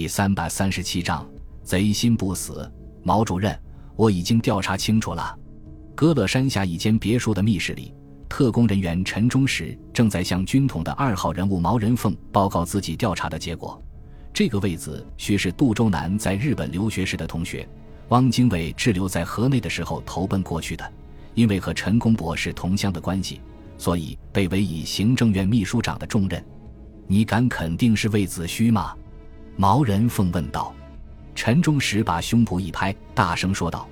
第三百三十七章，贼心不死。毛主任，我已经调查清楚了。歌乐山下一间别墅的密室里，特工人员陈忠实正在向军统的二号人物毛人凤报告自己调查的结果。这个位子须是杜周南在日本留学时的同学，汪精卫滞留在河内的时候投奔过去的。因为和陈公博是同乡的关系，所以被委以行政院秘书长的重任。你敢肯定是魏子虚吗？毛人凤问道。陈忠实把胸脯一拍，大声说道：“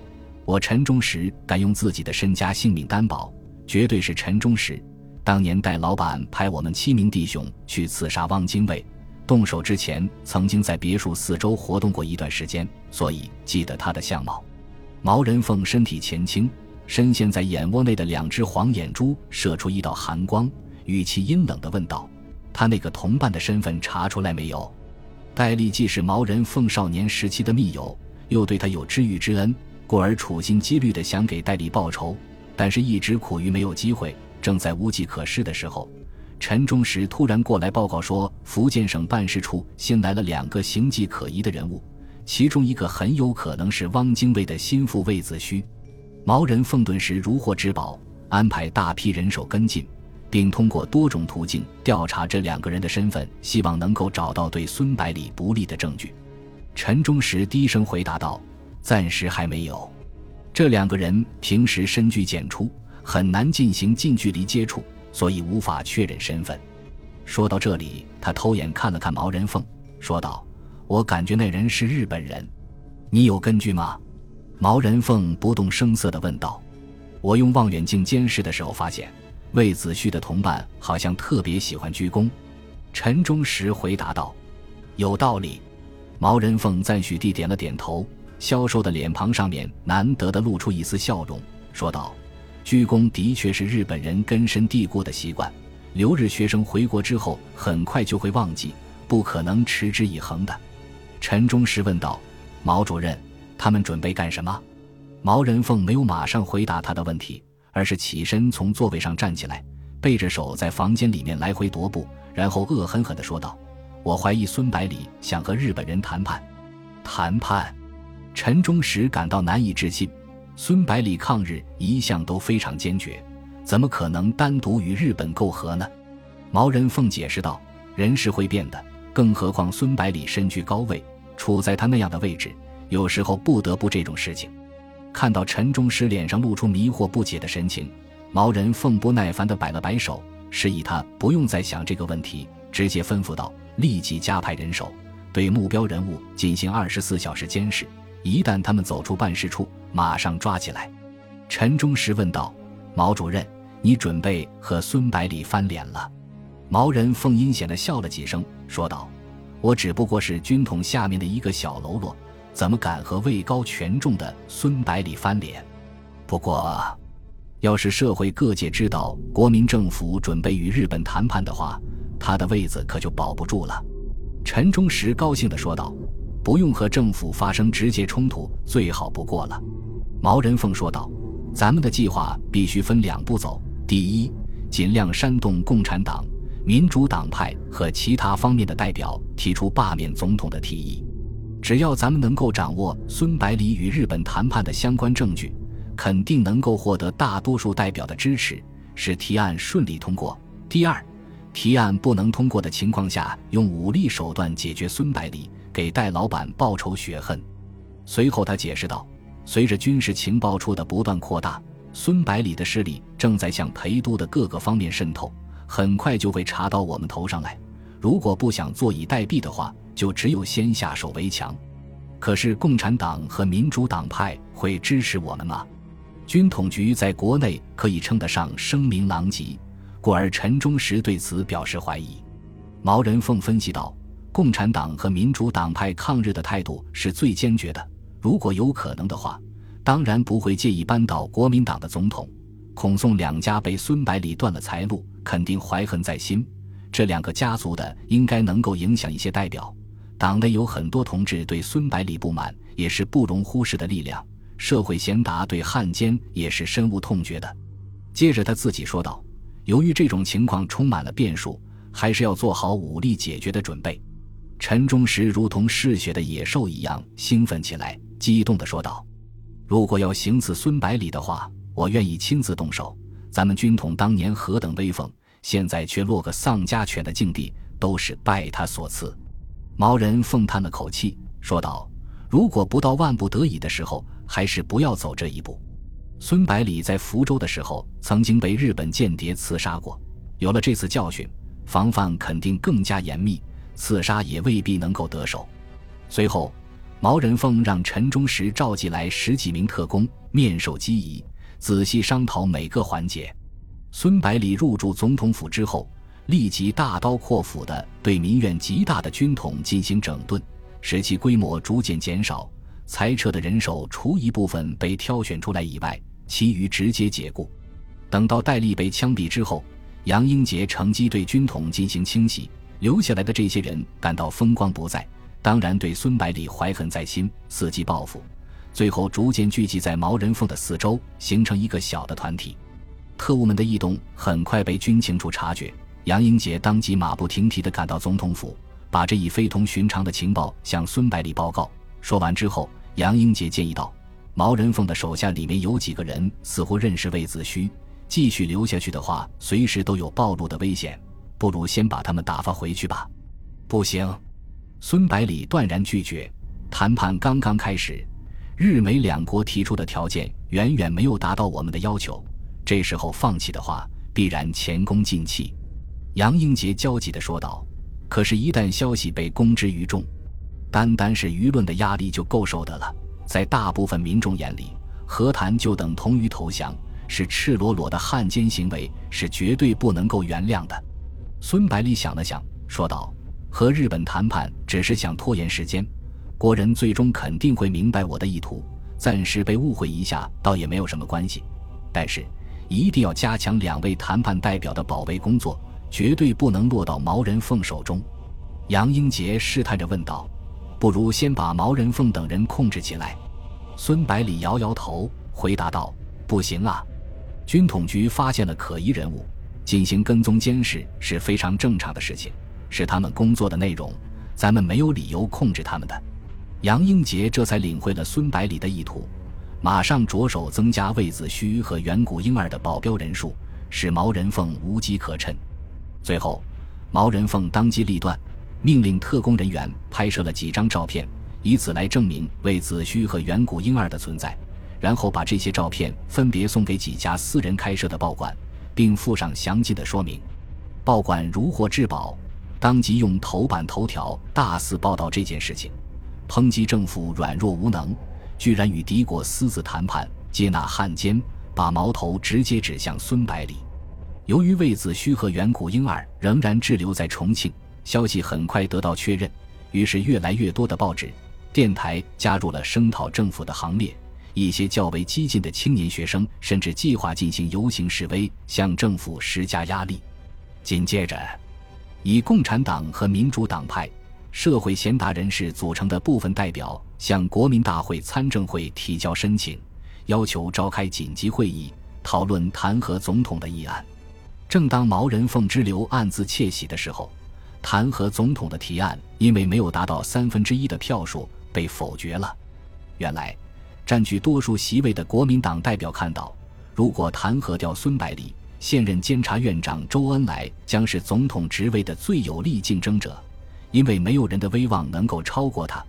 我陈忠实敢用自己的身家性命担保，绝对是陈忠实。当年戴老板派我们七名弟兄去刺杀汪精卫，动手之前曾经在别墅四周活动过一段时间，所以记得他的相貌。”毛人凤身体前倾。深陷在眼窝内的两只黄眼珠射出一道寒光，语气阴冷地问道：“他那个同伴的身份查出来没有？”戴笠既是毛人凤少年时期的密友，又对他有知遇之恩，故而处心积虑地想给戴笠报仇，但是一直苦于没有机会。正在无计可施的时候，陈忠实突然过来报告说，福建省办事处新来了两个形迹可疑的人物，其中一个很有可能是汪精卫的心腹魏子胥。毛人凤顿时如获至宝，安排大批人手跟进，并通过多种途径调查这两个人的身份，希望能够找到对孙百里不利的证据。陈忠实低声回答道：“暂时还没有。这两个人平时深居简出，很难进行近距离接触，所以无法确认身份。”说到这里，他偷眼看了看毛人凤，说道：“我感觉那人是日本人，你有根据吗？”毛人凤不动声色地问道：“我用望远镜监视的时候发现，魏子胥的同伴好像特别喜欢鞠躬。”陈忠实回答道：“有道理。”毛人凤赞许地点了点头，消瘦的脸庞上面难得的露出一丝笑容，说道：“鞠躬的确是日本人根深蒂固的习惯，留日学生回国之后很快就会忘记，不可能持之以恒的。”陈忠实问道：“毛主任。”他们准备干什么？毛人凤没有马上回答他的问题，而是起身从座位上站起来，背着手在房间里面来回踱步，然后恶狠狠地说道：“我怀疑孙百里想和日本人谈判。”谈判？陈忠实感到难以置信。孙百里抗日一向都非常坚决，怎么可能单独与日本媾和呢？毛人凤解释道：“人是会变的，更何况孙百里身居高位，处在他那样的位置。”有时候不得不这种事情。看到陈忠实脸上露出迷惑不解的神情，毛人凤不耐烦地摆了摆手，示意他不用再想这个问题，直接吩咐道：“立即加派人手，对目标人物进行二十四小时监视，一旦他们走出办事处，马上抓起来。”陈忠实问道：“毛主任，你准备和孙百里翻脸了？”毛人凤阴险地笑了几声，说道：“我只不过是军统下面的一个小喽啰。”怎么敢和位高权重的孙百里翻脸？不过，要是社会各界知道国民政府准备与日本谈判的话，他的位子可就保不住了。陈忠实高兴地说道：“不用和政府发生直接冲突，最好不过了。”毛人凤说道：“咱们的计划必须分两步走。第一，尽量煽动共产党、民主党派和其他方面的代表提出罢免总统的提议。”只要咱们能够掌握孙百里与日本谈判的相关证据，肯定能够获得大多数代表的支持，使提案顺利通过。第二，提案不能通过的情况下，用武力手段解决孙百里，给戴老板报仇雪恨。随后他解释道：“随着军事情报处的不断扩大，孙百里的势力正在向陪都的各个方面渗透，很快就会查到我们头上来。如果不想坐以待毙的话。”就只有先下手为强，可是共产党和民主党派会支持我们吗？军统局在国内可以称得上声名狼藉，故而陈忠实对此表示怀疑。毛人凤分析道：“共产党和民主党派抗日的态度是最坚决的，如果有可能的话，当然不会介意扳倒国民党的总统。孔宋两家被孙百里断了财路，肯定怀恨在心。这两个家族的应该能够影响一些代表。”党内有很多同志对孙百里不满，也是不容忽视的力量。社会贤达对汉奸也是深恶痛绝的。接着他自己说道：“由于这种情况充满了变数，还是要做好武力解决的准备。”陈忠实如同嗜血的野兽一样兴奋起来，激动地说道：“如果要行刺孙百里的话，我愿意亲自动手。咱们军统当年何等威风，现在却落个丧家犬的境地，都是拜他所赐。”毛人凤叹了口气，说道：“如果不到万不得已的时候，还是不要走这一步。”孙百里在福州的时候，曾经被日本间谍刺杀过，有了这次教训，防范肯定更加严密。刺杀也未必能够得手。随后，毛人凤让陈忠实召集来十几名特工，面授机宜，仔细商讨每个环节。孙百里入住总统府之后，立即大刀阔斧地对民怨极大的军统进行整顿，使其规模逐渐减少。裁撤的人手，除一部分被挑选出来以外，其余直接解雇。等到戴笠被枪毙之后，杨英杰乘机对军统进行清洗。留下来的这些人感到风光不再，当然对孙百里怀恨在心，伺机报复。最后逐渐聚集在毛人凤的四周，形成一个小的团体。特务们的异动很快被军情处察觉，杨英杰当即马不停蹄地赶到总统府，把这一非同寻常的情报向孙百里报告。说完之后，杨英杰建议道：“毛人凤的手下里面有几个人似乎认识魏子虚，继续留下去的话，随时都有暴露的危险。”不如先把他们打发回去吧。不行，孙百里断然拒绝。谈判刚刚开始，日美两国提出的条件远远没有达到我们的要求。这时候放弃的话，必然前功尽弃。杨英杰焦急地说道：“可是，一旦消息被公之于众，单单是舆论的压力就够受的了。在大部分民众眼里，和谈就等同于投降，是赤裸裸的汉奸行为，是绝对不能够原谅的。”孙百里想了想，说道：“和日本谈判只是想拖延时间，国人最终肯定会明白我的意图。暂时被误会一下，倒也没有什么关系。但是，一定要加强两位谈判代表的保卫工作，绝对不能落到毛人凤手中。”杨英杰试探着问道：“不如先把毛人凤等人控制起来？”孙百里摇摇头，回答道：“不行啊，军统局发现了可疑人物。”进行跟踪监视是非常正常的事情，是他们工作的内容，咱们没有理由控制他们的。杨英杰这才领会了孙百里的意图，马上着手增加魏子虚和远古婴儿的保镖人数，使毛人凤无机可乘。最后，毛人凤当机立断，命令特工人员拍摄了几张照片，以此来证明魏子虚和远古婴儿的存在，然后把这些照片分别送给几家私人开设的报馆。并附上详细的说明，报馆如获至宝，当即用头版头条大肆报道这件事情，抨击政府软弱无能，居然与敌国私自谈判，接纳汉奸，把矛头直接指向孙百里。由于魏子虚和远古婴儿仍然滞留在重庆，消息很快得到确认，于是越来越多的报纸、电台加入了声讨政府的行列。一些较为激进的青年学生甚至计划进行游行示威，向政府施加压力。紧接着，以共产党和民主党派、社会贤达人士组成的部分代表向国民大会参政会提交申请，要求召开紧急会议讨论弹劾总统的议案。正当毛人凤之流暗自窃喜的时候，弹劾总统的提案因为没有达到三分之一的票数被否决了。原来。占据多数席位的国民党代表看到，如果弹劾掉孙百里，现任监察院长周恩来将是总统职位的最有力竞争者，因为没有人的威望能够超过他，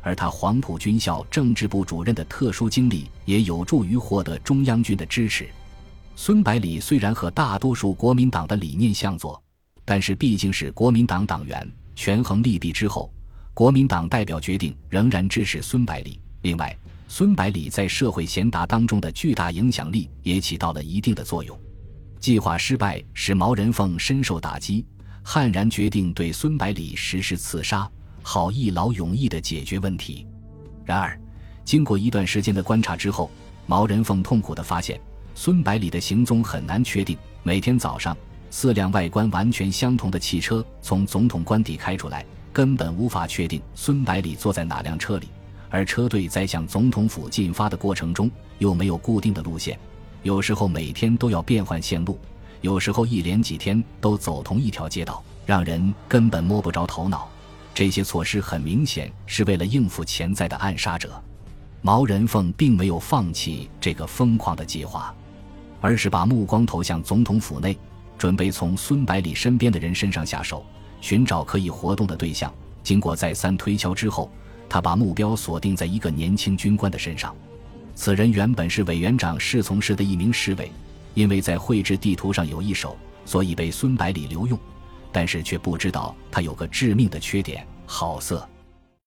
而他黄埔军校政治部主任的特殊经历也有助于获得中央军的支持。孙百里虽然和大多数国民党的理念相左，但是毕竟是国民党党员，权衡利弊之后，国民党代表决定仍然支持孙百里。另外。孙百里在社会贤达当中的巨大影响力也起到了一定的作用。计划失败使毛人凤深受打击，悍然决定对孙百里实施刺杀，好一劳永逸地解决问题。然而，经过一段时间的观察之后，毛人凤痛苦地发现，孙百里的行踪很难确定。每天早上，四辆外观完全相同的汽车从总统官邸开出来，根本无法确定孙百里坐在哪辆车里。而车队在向总统府进发的过程中，又没有固定的路线，有时候每天都要变换线路，有时候一连几天都走同一条街道，让人根本摸不着头脑。这些措施很明显是为了应付潜在的暗杀者。毛人凤并没有放弃这个疯狂的计划，而是把目光投向总统府内，准备从孙百里身边的人身上下手，寻找可以活动的对象。经过再三推敲之后，他把目标锁定在一个年轻军官的身上。此人原本是委员长侍从室的一名侍卫，因为在绘制地图上有一手，所以被孙百里留用。但是却不知道他有个致命的缺点——好色。